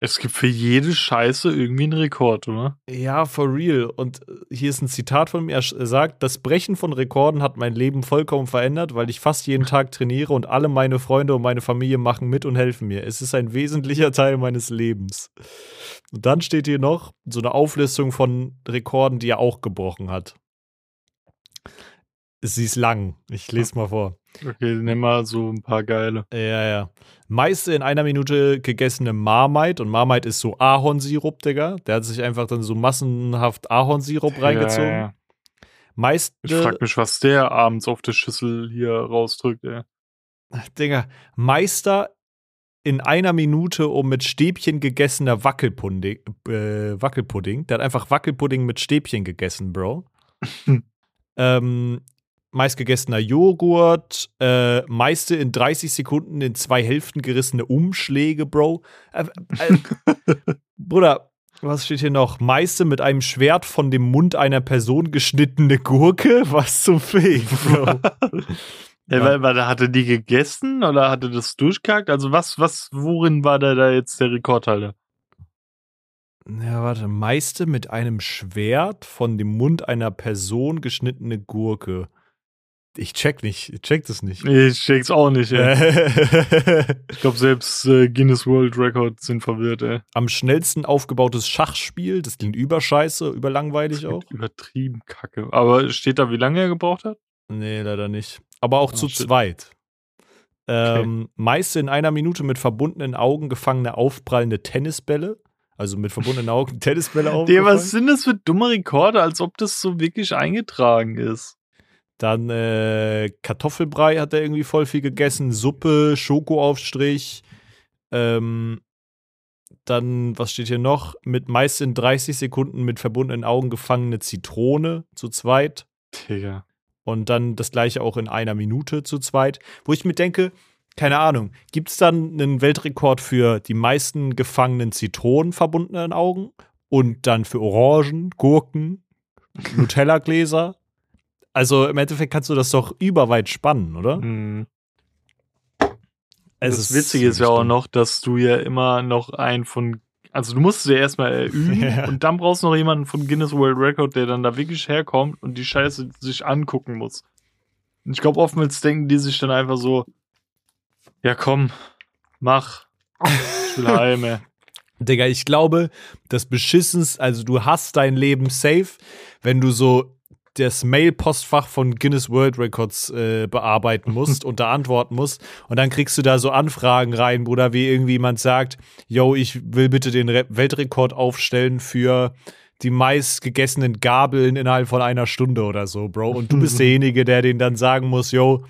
Es gibt für jede Scheiße irgendwie einen Rekord, oder? Ja, for real. Und äh, hier ist ein Zitat von mir. Er er sagt, das Brechen von Rekorden hat mein Leben vollkommen verändert, weil ich fast jeden Tag trainiere und alle meine Freunde und meine Familie machen mit und helfen mir. Es ist ein wesentlicher Teil meines Lebens. Und dann steht hier noch so eine Auflistung von Rekorden, die er auch gebrochen hat. Sie ist lang. Ich lese mal vor. Okay, nimm mal so ein paar geile. Ja, ja. Meiste in einer Minute gegessene Marmite. Und Marmite ist so Ahornsirup, Digga. Der hat sich einfach dann so massenhaft Ahornsirup reingezogen. Ja, ja. Meiste, Ich frag mich, was der abends auf der Schüssel hier rausdrückt, ey. Digga, Meister in einer Minute um mit Stäbchen gegessener Wackelpudding, äh, Wackelpudding. Der hat einfach Wackelpudding mit Stäbchen gegessen, Bro. ähm, meistgegessener Joghurt, äh, meiste in 30 Sekunden in zwei Hälften gerissene Umschläge, Bro. Äh, äh, Bruder, was steht hier noch? Meiste mit einem Schwert von dem Mund einer Person geschnittene Gurke? Was zum Fick, Bro. Ja. weil, weil, hatte die gegessen oder hatte das durchgehackt? Also was, was, worin war da, da jetzt der Rekordhalter? Ja, warte. Meiste mit einem Schwert von dem Mund einer Person geschnittene Gurke. Ich check nicht. Ich check das nicht. Ich check's auch nicht, ey. Ich glaube, selbst äh, Guinness World Records sind verwirrt, ey. Am schnellsten aufgebautes Schachspiel. Das klingt überscheiße, überlangweilig auch. Übertrieben kacke. Aber steht da, wie lange er gebraucht hat? Nee, leider nicht. Aber auch Oh, zu shit. zweit. Ähm, Meiste in einer Minute mit verbundenen Augen gefangene aufprallende Tennisbälle. Also mit verbundenen Augen Tennisbälle aufgefangen. was sind das für dumme Rekorde, als ob das so wirklich eingetragen ist? Dann äh, Kartoffelbrei hat er irgendwie voll viel gegessen, Suppe, Schokoaufstrich. Ähm, dann, was steht hier noch? Mit meist in 30 Sekunden mit verbundenen Augen gefangene Zitrone zu zweit. Digga. Und dann das gleiche auch in einer Minute zu zweit. Wo ich mir denke, keine Ahnung, gibt es dann einen Weltrekord für die meisten gefangenen Zitronen verbundenen Augen? Und dann für Orangen, Gurken, Nutella-Gläser. Also im Endeffekt kannst du das doch überweit spannen, oder? Mhm. Es das Witzige ist ja auch noch, dass du ja immer noch einen von, also du musst es ja erstmal üben Ja. und dann brauchst du noch jemanden von Guinness World Record, der dann da wirklich herkommt und die Scheiße sich angucken muss. Und ich glaube, oftmals denken die sich dann einfach so, ja komm, mach, ich will heim, ey. Digga, ich glaube, das Beschissens, also du hast dein Leben safe, wenn du so das Mail-Postfach von Guinness World Records äh, bearbeiten musst und da antworten musst. Und dann kriegst du da so Anfragen rein, Bruder, wie irgendwie jemand sagt, yo, ich will bitte den Re Weltrekord aufstellen für die meist gegessenen Gabeln innerhalb von einer Stunde oder so, Bro. Und du bist derjenige, der den dann sagen muss, yo,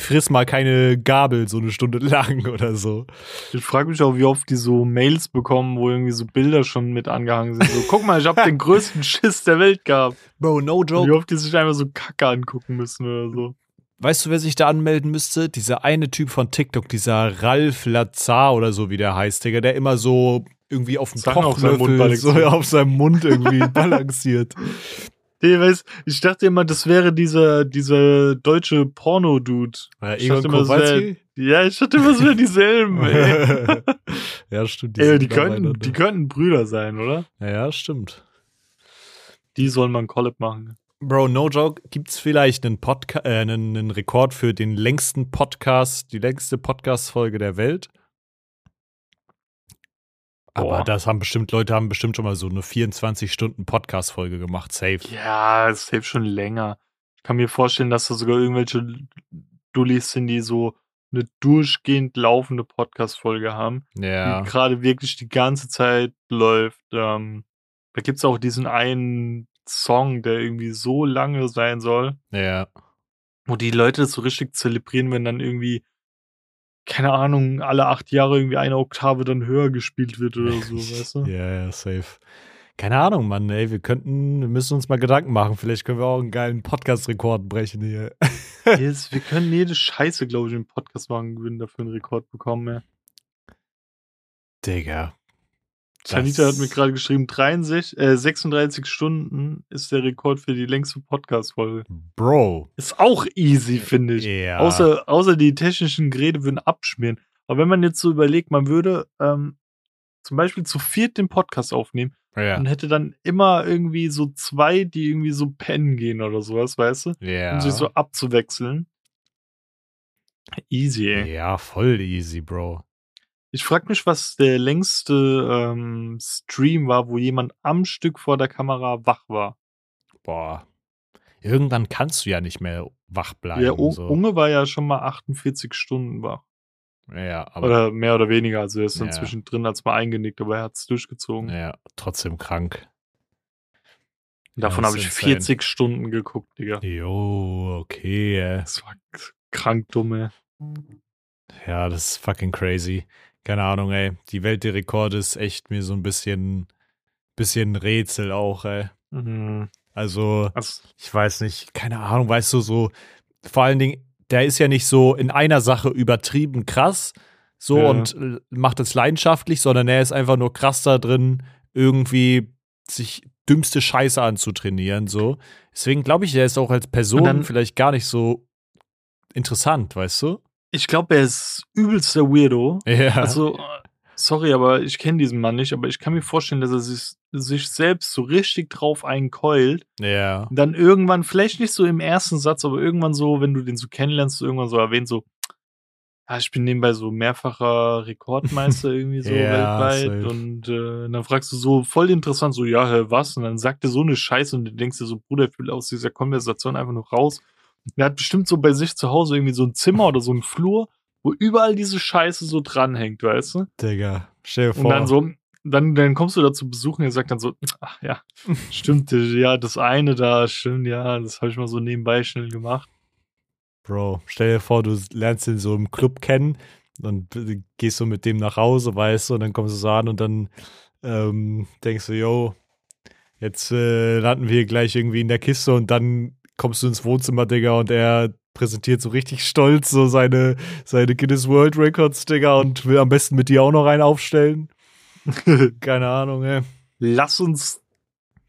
friss mal keine Gabel so eine Stunde lang oder so. Ich frage mich auch, wie oft die so Mails bekommen, wo irgendwie so Bilder schon mit angehangen sind. So, guck mal, ich habe den größten Schiss der Welt gehabt. Bro, no joke. wie oft die sich einfach so Kacke angucken müssen oder so. Weißt du, wer sich da anmelden müsste? Dieser eine Typ von TikTok, dieser Ralf Lazar oder so, wie der heißt, Digga, der immer so irgendwie auf dem Zange auf seinem Mund Kochlöffel so auf seinem Mund irgendwie balanciert. Nee, weißt, ich dachte immer, das wäre dieser, dieser deutsche Porno-Dude. Ja, Ich Egon dachte immer, wär-? Ja, ich dachte immer, es wären dieselben, ey. ja, stimmt. ey sind die, könnten, die könnten Brüder sein, oder? ja, ja, stimmt. Die sollen mal einen Collab machen. Bro, no joke, gibt's vielleicht einen, Podca äh, einen, einen Rekord für den längsten Podcast, die längste Podcast-Folge der Welt? Aber Boah. das haben bestimmt, Leute haben bestimmt schon mal so eine 24-Stunden-Podcast-Folge gemacht, safe. Ja, es hilft schon länger. Ich kann mir vorstellen, dass da sogar irgendwelche Dullis sind, die so eine durchgehend laufende Podcast-Folge haben. Ja. die gerade wirklich die ganze Zeit läuft. Ähm, da gibt's auch diesen einen Song, der irgendwie so lange sein soll, Ja. wo die Leute das so richtig zelebrieren, wenn dann irgendwie, keine Ahnung, alle acht Jahre irgendwie eine Oktave dann höher gespielt wird oder so, weißt du? Ja, ja, safe. Keine Ahnung, Mann, ey, wir könnten, wir müssen uns mal Gedanken machen. Vielleicht können wir auch einen geilen Podcast-Rekord brechen hier. Jetzt, wir können jede Scheiße, glaube ich, im Podcast machen, würden dafür einen Rekord bekommen, ja. Digga. Sanita hat mir gerade geschrieben, 63, äh, 36 Stunden ist der Rekord für die längste Podcast-Folge. Bro. Ist auch easy, finde ich. Ja. Außer, außer die technischen Geräte würden abschmieren. Aber wenn man jetzt so überlegt, man würde ähm, zum Beispiel zu viert den Podcast aufnehmen ja. und hätte dann immer irgendwie so zwei, die irgendwie so pennen gehen oder sowas, weißt du? Ja. Um sich so abzuwechseln. Easy, ey. ja, voll easy, Bro. Ich frag mich, was der längste ähm, Stream war, wo jemand am Stück vor der Kamera wach war. Boah. Irgendwann kannst du ja nicht mehr wach bleiben. Der U so. Unge war ja schon mal 48 Stunden wach. Ja, aber Oder mehr oder weniger. Also er ist dann Ja. zwischendrin als mal eingenickt, aber er hat es durchgezogen. ja, trotzdem krank. Davon Ja, habe ich insane. 40 Stunden geguckt, Digga. Jo, okay. Das war krank dumme. Ja, das ist fucking crazy. Keine Ahnung, ey. Die Welt der Rekorde ist echt mir so ein bisschen, bisschen Rätsel auch, ey. Mhm. Also, Also, ich weiß nicht, keine Ahnung, weißt du, so, vor allen Dingen, der ist ja nicht so in einer Sache übertrieben krass, so Ja. und macht es leidenschaftlich, sondern er ist einfach nur krass da drin, irgendwie sich dümmste Scheiße anzutrainieren, so. Deswegen glaube ich, er ist auch als Person dann- vielleicht gar nicht so interessant, weißt du? Ich glaube, er ist übelst der Weirdo. Ja. Also, sorry, aber ich kenne diesen Mann nicht, aber ich kann mir vorstellen, dass er sich, sich selbst so richtig drauf einkeult. ja. Und dann irgendwann, vielleicht nicht so im ersten Satz, aber irgendwann so, wenn du den so kennenlernst, so irgendwann so erwähnt, so, ja, ich bin nebenbei so mehrfacher Rekordmeister irgendwie so Ja, weltweit. safe. Und äh, dann fragst du so voll interessant, so, ja, was? Und dann sagt er so eine Scheiße und du denkst dir so, Bruder, ich will aus dieser Konversation einfach nur raus. Und er hat bestimmt so bei sich zu Hause irgendwie so ein Zimmer oder so ein Flur, wo überall diese Scheiße so dranhängt, weißt du? Digga, stell dir vor. Und dann so, dann, dann kommst du da zu Besuch und er sagt dann so, ach ja, stimmt, ja, das eine da, stimmt, ja, das habe ich mal so nebenbei schnell gemacht. Bro, stell dir vor, du lernst ihn so im Club kennen und gehst so mit dem nach Hause, weißt du, und dann kommst du so an und dann ähm, denkst du, yo, jetzt äh, landen wir gleich irgendwie in der Kiste und dann kommst du ins Wohnzimmer, Digga, und er präsentiert so richtig stolz so seine, seine Guinness World Records, Digga, und will am besten mit dir auch noch einen aufstellen. Keine Ahnung, ey. Lass uns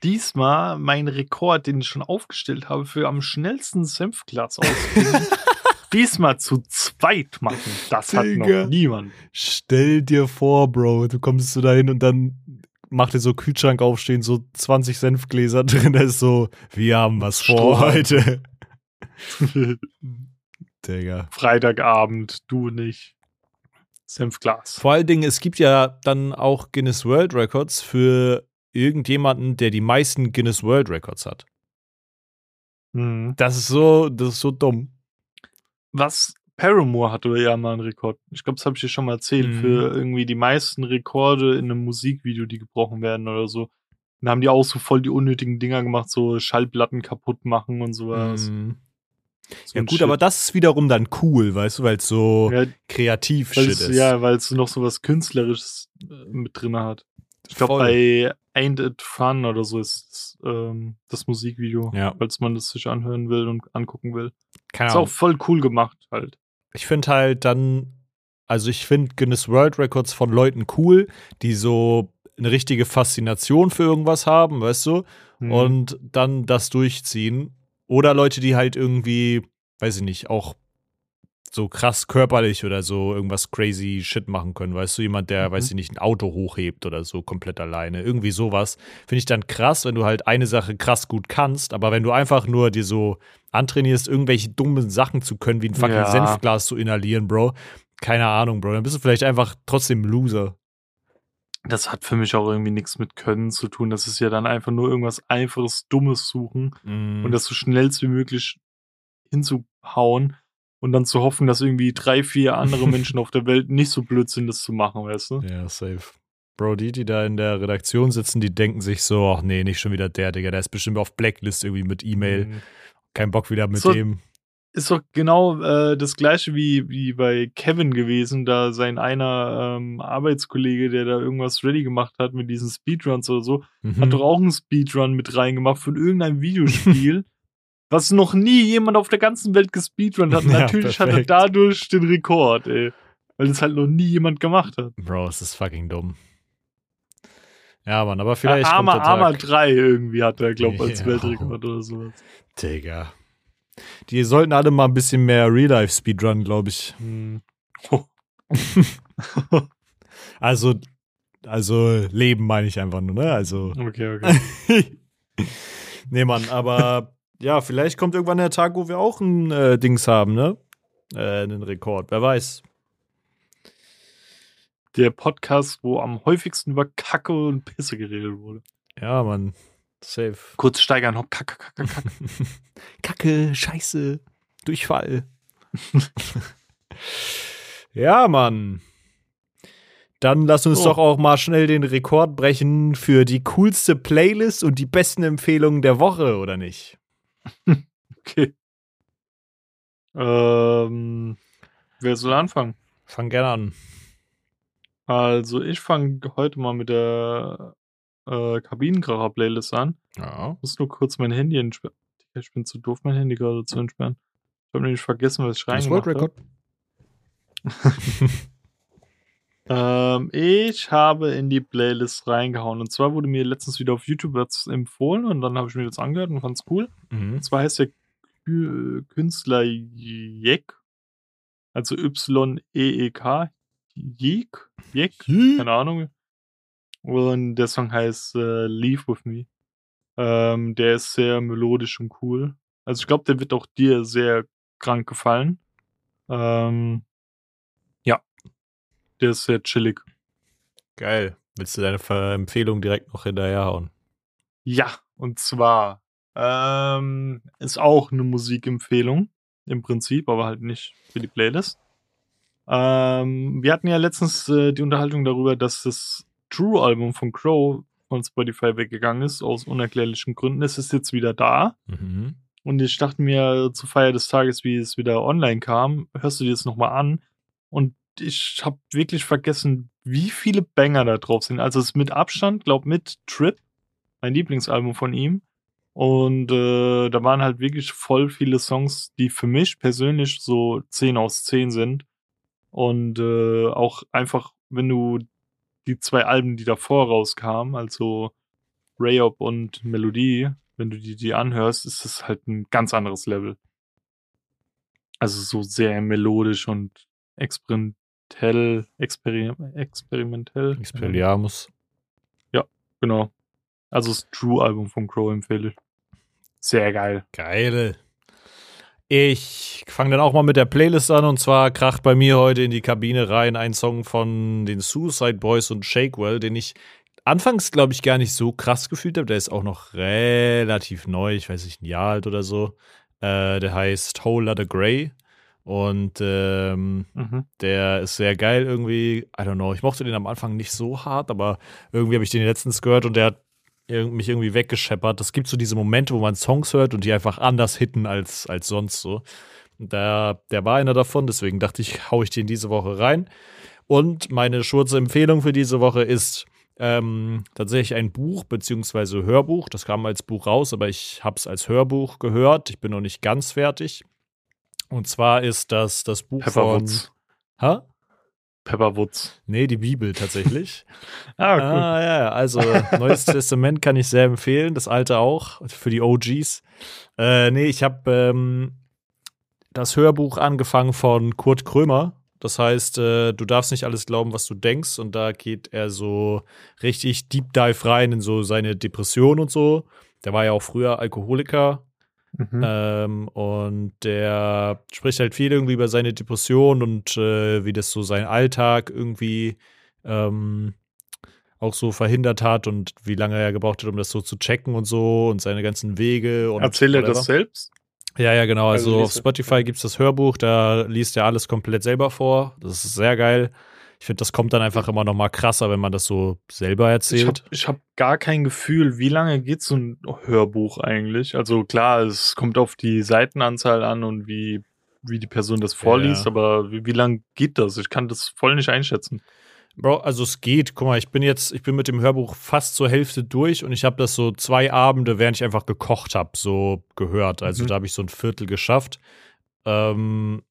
diesmal meinen Rekord, den ich schon aufgestellt habe, für am schnellsten Senfglas ausgeben. diesmal zu zweit machen. Das hat Digga. noch niemand. Stell dir vor, Bro, du kommst so dahin und dann macht er so Kühlschrank aufstehen, so 20 Senfgläser drin, da ist so, wir haben was vor heute. Digga. Freitagabend, du nicht. Senfglas. Vor allen Dingen, es gibt ja dann auch Guinness World Records für irgendjemanden, der die meisten Guinness World Records hat. Mhm. Das ist so, das ist so dumm. Was Paramore hatte ja mal einen Rekord. Ich glaube, das habe ich dir schon mal erzählt. Mhm. Für irgendwie die meisten Rekorde in einem Musikvideo, die gebrochen werden oder so. Dann haben die auch so voll die unnötigen Dinger gemacht, so Schallplatten kaputt machen und sowas. Mhm. So Ja gut, Shit. aber das ist wiederum dann cool, weißt du, weil es so ja, kreativ Shit ist. ja, weil es noch so was Künstlerisches äh, mit drin hat. Ich glaube, bei Ain't It Fun oder so ist ähm, das Musikvideo, Ja. falls man das sich anhören will und angucken will. Keine Ist auch Ahnung. voll cool gemacht halt. Ich finde halt dann, also ich finde Guinness World Records von Leuten cool, die so eine richtige Faszination für irgendwas haben, weißt du, Mhm. und dann das durchziehen. Oder Leute, die halt irgendwie, weiß ich nicht, auch so krass körperlich oder so irgendwas crazy Shit machen können, weißt du, jemand, der, Mhm. weiß ich nicht, ein Auto hochhebt oder so komplett alleine, irgendwie sowas, finde ich dann krass, wenn du halt eine Sache krass gut kannst, aber wenn du einfach nur dir so antrainierst, irgendwelche dummen Sachen zu können, wie ein fucking Ja. Senfglas zu inhalieren, Bro, keine Ahnung, Bro, dann bist du vielleicht einfach trotzdem Loser. Das hat für mich auch irgendwie nichts mit Können zu tun. Das ist ja dann einfach nur irgendwas Einfaches, Dummes suchen Mhm. und das so schnellst wie möglich hinzuhauen und dann zu hoffen, dass irgendwie drei, vier andere Menschen auf der Welt nicht so blöd sind, das zu machen, weißt du? Ja, safe. Bro, die, die da in der Redaktion sitzen, die denken sich so, ach nee, nicht schon wieder der, Digga, der ist bestimmt auf Blacklist irgendwie mit E-Mail. Mhm. Kein Bock wieder mit So- dem. Ist doch genau äh, das gleiche wie, wie bei Kevin gewesen, da sein einer ähm, Arbeitskollege, der da irgendwas ready gemacht hat mit diesen Speedruns oder so, Mhm. hat doch auch einen Speedrun mit reingemacht von irgendeinem Videospiel, was noch nie jemand auf der ganzen Welt gespeedrunnt hat. Ja, Natürlich hat er perfekt. dadurch den Rekord, ey. Weil es halt noch nie jemand gemacht hat. Bro, es ist fucking dumm. Ja, Mann, aber vielleicht ja, Arma, kommt der Tag. 3 irgendwie hat er, glaub als Ja. Weltrekord oder sowas. Digga. Die sollten alle mal ein bisschen mehr Real-Life-Speedrun, glaube ich. Hm. Also, also Leben meine ich einfach nur, ne? Also. Okay, okay. nee, Mann, aber ja, vielleicht kommt irgendwann der Tag, wo wir auch ein äh, Dings haben, ne? Äh, einen Rekord, wer weiß. Der Podcast, wo am häufigsten über Kacke und Pisse geredet wurde. Ja, Mann. Safe. Kurz steigern, hopp, Kacke, Kacke, Kacke. Kacke, Scheiße, Durchfall. ja, Mann. Dann lass uns So. doch auch mal schnell den Rekord brechen für die coolste Playlist und die besten Empfehlungen der Woche, oder nicht? Okay. Ähm, wer soll anfangen? Fang gerne an. Also, ich fange heute mal mit der äh, Kabinenkracher-Playlist an. Ja. muss nur kurz mein Handy entsperren. Ich bin zu doof, mein Handy gerade zu entsperren. Ich habe nämlich vergessen, was ich reingemacht habe. Ähm, ich habe in die Playlist reingehauen. Und zwar wurde mir letztens wieder auf YouTube was empfohlen und dann habe ich mir das angehört und fand's cool. Mhm. Und zwar heißt der Kü- Künstler Jek. Also Y-E-E-K. Jek? Jek? keine Ahnung. Und der Song heißt äh, Leave With Me. Ähm, der ist sehr melodisch und cool. Also ich glaube, der wird auch dir sehr krank gefallen. Ähm. Der ist sehr chillig. Geil. Willst du deine Ver- Empfehlung direkt noch hinterherhauen? Ja, und zwar ähm, ist auch eine Musikempfehlung im Prinzip, aber halt nicht für die Playlist. Ähm, wir hatten ja letztens äh, die Unterhaltung darüber, dass das True-Album von Crow von Spotify weggegangen ist, aus unerklärlichen Gründen. Es ist jetzt wieder da. Mhm. Und ich dachte mir zur Feier des Tages, wie es wieder online kam, hörst du dir das nochmal an. Und ich habe wirklich vergessen, wie viele Banger da drauf sind. Also es ist mit Abstand, glaub mit Trip, mein Lieblingsalbum von ihm. Und äh, da waren halt wirklich voll viele Songs, die für mich persönlich so 10 aus 10 sind. Und äh, auch einfach, wenn du die zwei Alben, die davor rauskamen, also Rayop und Melodie, wenn du die, die anhörst, ist es halt ein ganz anderes Level. Also so sehr melodisch und experimentell, experim experimentell. Expelliarmus. Ja, genau. Also das True-Album von Crow empfehle ich. Sehr geil. Geil. Ich fange dann auch mal mit der Playlist an und zwar kracht bei mir heute in die Kabine rein ein Song von den Suicide Boys und Shakewell, den ich anfangs, glaube ich, gar nicht so krass gefühlt habe. Der ist auch noch relativ neu, ich weiß nicht, ein Jahr alt oder so. Äh, der heißt Whole Lotta Grey. Und ähm, mhm. der ist sehr geil irgendwie. I don't know. Ich mochte den am Anfang nicht so hart, aber irgendwie habe ich den letztens gehört und der hat mich irgendwie weggescheppert. Es gibt so diese Momente, wo man Songs hört und die einfach anders hitten als, als sonst so. Der, der war einer davon, deswegen dachte ich, hau ich den diese Woche rein. Und meine kurze Empfehlung für diese Woche ist ähm, tatsächlich ein Buch beziehungsweise Hörbuch. Das kam als Buch raus, aber ich habe es als Hörbuch gehört. Ich bin noch nicht ganz fertig. Und zwar ist das das Buch Pepperwoods. von. Hä? Pepperwoods. Nee, die Bibel tatsächlich. ah, cool. Ah, ja, also Neues Testament kann ich sehr empfehlen, das alte auch, für die OGs. Äh, nee, ich habe ähm, das Hörbuch angefangen von Kurt Krömer. Das heißt, äh, du darfst nicht alles glauben, was du denkst. Und da geht er so richtig Deep Dive rein in so seine Depression und so. Der war ja auch früher Alkoholiker Mhm. Ähm, und der spricht halt viel irgendwie über seine Depression und äh, wie das so sein Alltag irgendwie ähm, auch so verhindert hat und wie lange er gebraucht hat, um das so zu checken und so und seine ganzen Wege. Und Erzählt er das selbst? Ja, ja, genau. Also, also auf Spotify gibt es das Hörbuch, da liest er alles komplett selber vor. Das ist sehr geil ich finde, das kommt dann einfach immer noch mal krasser, wenn man das so selber erzählt. Ich habe hab gar kein Gefühl, wie lange geht so ein Hörbuch eigentlich? Also klar, es kommt auf die Seitenanzahl an und wie, wie die Person das vorliest, ja. aber wie, wie lange geht das? Ich kann das voll nicht einschätzen. Bro, also es geht. Guck mal, ich bin jetzt, ich bin mit dem Hörbuch fast zur Hälfte durch und ich habe das so zwei Abende, während ich einfach gekocht habe, so gehört. Also mhm. da habe ich so ein Viertel geschafft. Ähm,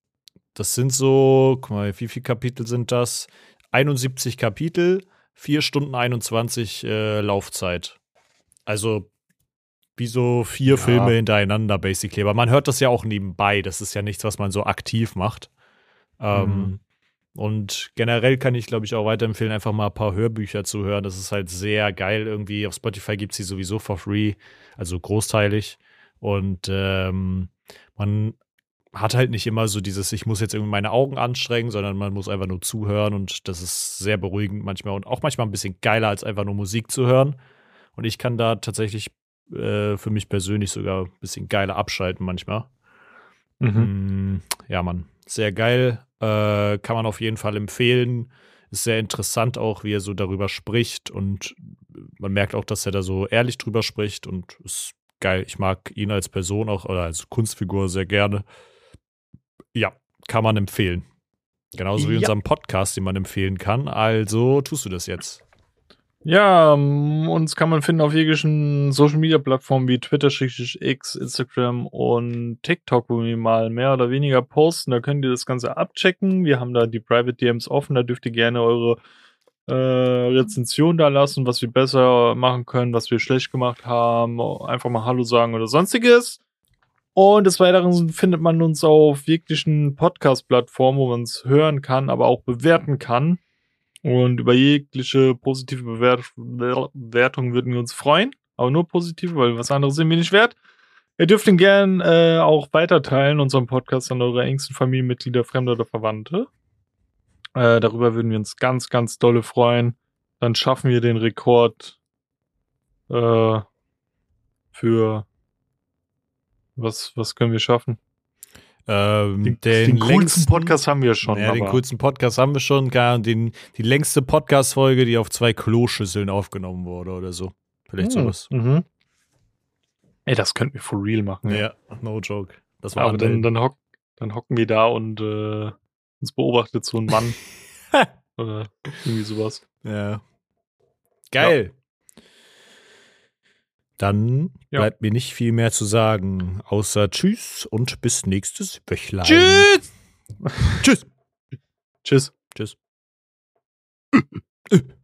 das sind so, guck mal, wie viele Kapitel sind das? 71 Kapitel, 4 Stunden 21 äh, Laufzeit. Also wie so vier ja. Filme hintereinander, basically. Aber man hört das ja auch nebenbei. Das ist ja nichts, was man so aktiv macht. Ähm, mhm. Und generell kann ich, glaube ich, auch weiterempfehlen, einfach mal ein paar Hörbücher zu hören. Das ist halt sehr geil irgendwie. Auf Spotify gibt es sie sowieso for free, also großteilig. Und ähm, man hat halt nicht immer so dieses, ich muss jetzt irgendwie meine Augen anstrengen, sondern man muss einfach nur zuhören und das ist sehr beruhigend manchmal und auch manchmal ein bisschen geiler, als einfach nur Musik zu hören. Und ich kann da tatsächlich äh, für mich persönlich sogar ein bisschen geiler abschalten manchmal. Mhm. Mm, ja, Mann, sehr geil. Äh, kann man auf jeden Fall empfehlen. Ist sehr interessant auch, wie er so darüber spricht und man merkt auch, dass er da so ehrlich drüber spricht und ist geil. Ich mag ihn als Person auch oder als Kunstfigur sehr gerne. Kann man empfehlen. Genauso wie ja. unserem Podcast, den man empfehlen kann. Also tust du das jetzt. Ja, ähm, uns kann man finden auf jeglichen Social Media Plattformen wie Twitter, X, Instagram und TikTok, wo wir mal mehr oder weniger posten. Da könnt ihr das Ganze abchecken. Wir haben da die Private DMs offen. Da dürft ihr gerne eure äh, Rezension da lassen, was wir besser machen können, was wir schlecht gemacht haben. Einfach mal Hallo sagen oder sonstiges. Und des Weiteren findet man uns auf jeglichen Podcast-Plattformen, wo man es hören kann, aber auch bewerten kann. Und über jegliche positive Bewert Bewertung würden wir uns freuen. Aber nur positive, weil was anderes sind wir nicht wert. Ihr dürft ihn gern äh, auch weiterteilen, unseren Podcast an eure engsten Familienmitglieder, Fremde oder Verwandte. Äh, darüber würden wir uns ganz, ganz dolle freuen. Dann schaffen wir den Rekord äh, für was, was können wir schaffen? Ähm, den, den, den coolsten Podcast haben wir schon. Ja, den coolsten Podcast haben wir schon. Gar den, die längste Podcast-Folge, die auf zwei Kloschüsseln aufgenommen wurde oder so. Vielleicht hm. sowas. Mhm. Ey, das könnten wir for real machen. Ja, ja no joke. Das war Aber dann, dann, hock, dann hocken wir da und äh, uns beobachtet so ein Mann. oder irgendwie sowas. Ja. Geil. Dann ja. bleibt mir nicht viel mehr zu sagen, außer Tschüss und bis nächstes Wöchlein. Tschüss! Tschüss! Tschüss. Tschüss.